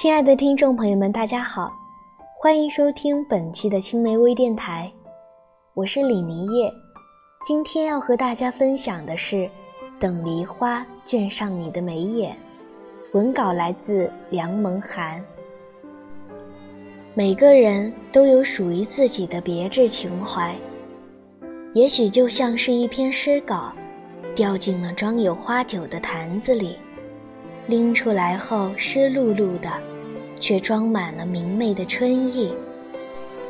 亲爱的听众朋友们，大家好，欢迎收听本期的青梅微电台，我是李妮叶。今天要和大家分享的是《等梨花卷上你的眉眼》，文稿来自梁萌寒。每个人都有属于自己的别致情怀，也许就像是一篇诗稿，掉进了装有花酒的坛子里。拎出来后湿漉漉的，却装满了明媚的春意。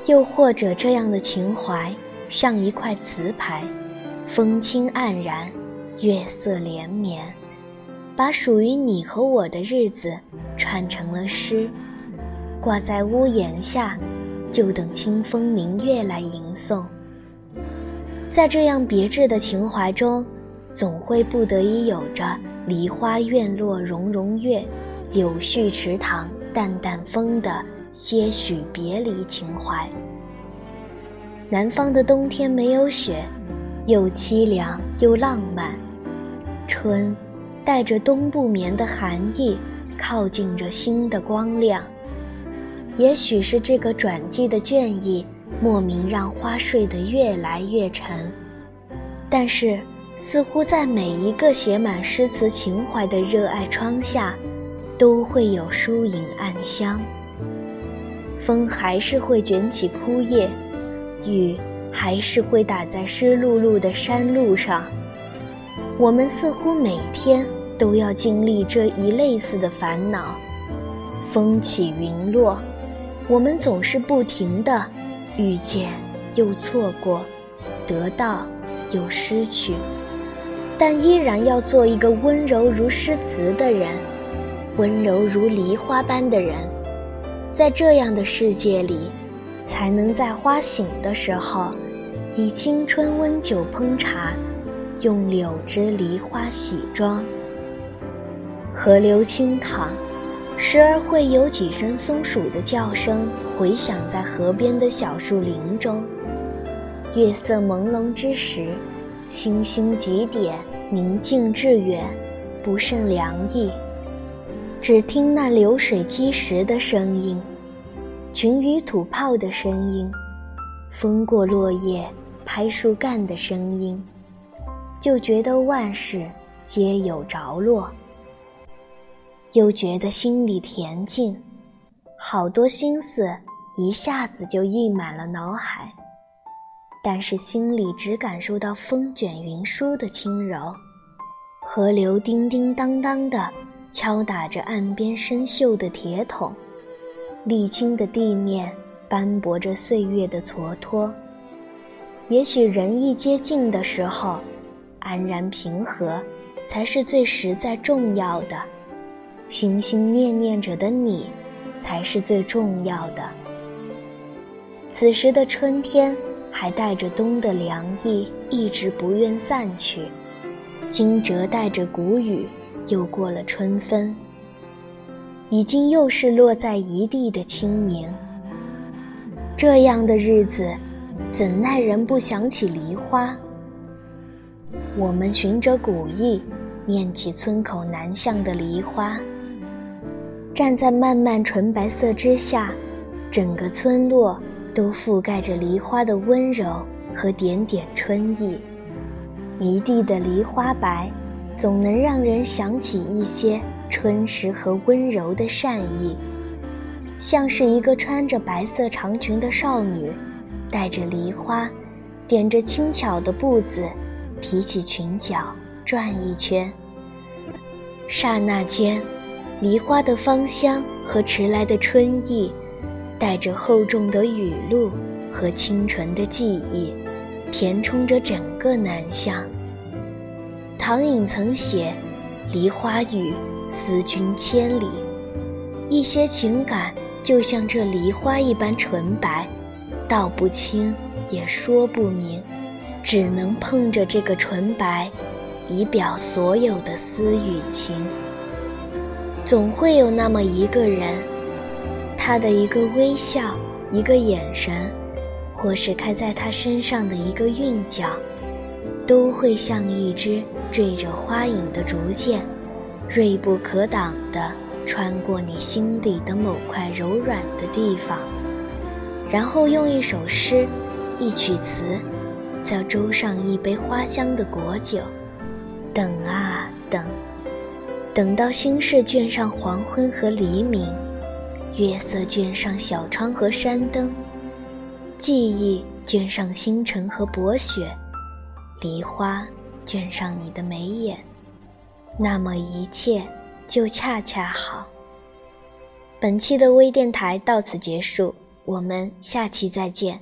又或者这样的情怀，像一块瓷牌，风轻黯然，月色连绵，把属于你和我的日子串成了诗，挂在屋檐下，就等清风明月来吟诵。在这样别致的情怀中，总会不得已有着。梨花院落融融月，柳絮池塘淡淡风的些许别离情怀。南方的冬天没有雪，又凄凉又浪漫。春，带着冬不眠的寒意，靠近着新的光亮。也许是这个转季的倦意，莫名让花睡得越来越沉。但是。似乎在每一个写满诗词情怀的热爱窗下，都会有疏影暗香。风还是会卷起枯叶，雨还是会打在湿漉漉的山路上。我们似乎每天都要经历这一类似的烦恼：风起云落，我们总是不停的遇见又错过，得到又失去。但依然要做一个温柔如诗词的人，温柔如梨花般的人，在这样的世界里，才能在花醒的时候，以青春温酒烹茶，用柳枝梨花洗妆。河流清淌，时而会有几声松鼠的叫声回响在河边的小树林中。月色朦胧之时。星星几点，宁静致远，不胜凉意。只听那流水击石的声音，群鱼吐泡的声音，风过落叶拍树干的声音，就觉得万事皆有着落，又觉得心里恬静，好多心思一下子就溢满了脑海。但是心里只感受到风卷云舒的轻柔，河流叮叮当当的敲打着岸边生锈的铁桶，沥青的地面斑驳着岁月的蹉跎。也许人一接近的时候，安然平和才是最实在重要的，心心念念着的你，才是最重要的。此时的春天。还带着冬的凉意，一直不愿散去。惊蛰带着谷雨，又过了春分。已经又是落在一地的清明。这样的日子，怎耐人不想起梨花？我们循着古意，念起村口南向的梨花。站在漫漫纯白色之下，整个村落。都覆盖着梨花的温柔和点点春意，一地的梨花白，总能让人想起一些春时和温柔的善意，像是一个穿着白色长裙的少女，带着梨花，点着轻巧的步子，提起裙角转一圈。刹那间，梨花的芳香和迟来的春意。带着厚重的雨露和清纯的记忆，填充着整个南向。唐寅曾写：“梨花雨，思君千里。”一些情感就像这梨花一般纯白，道不清也说不明，只能碰着这个纯白，以表所有的思与情。总会有那么一个人。他的一个微笑，一个眼神，或是开在他身上的一个韵脚，都会像一支缀着花影的竹箭，锐不可挡地穿过你心底的某块柔软的地方，然后用一首诗、一曲词，再斟上一杯花香的果酒，等啊等，等到心事卷上黄昏和黎明，月色卷上小窗和山灯，记忆卷上星辰和薄雪，梨花卷上你的眉眼，那么一切。就恰恰好。本期的微电台到此结束，我们下期再见。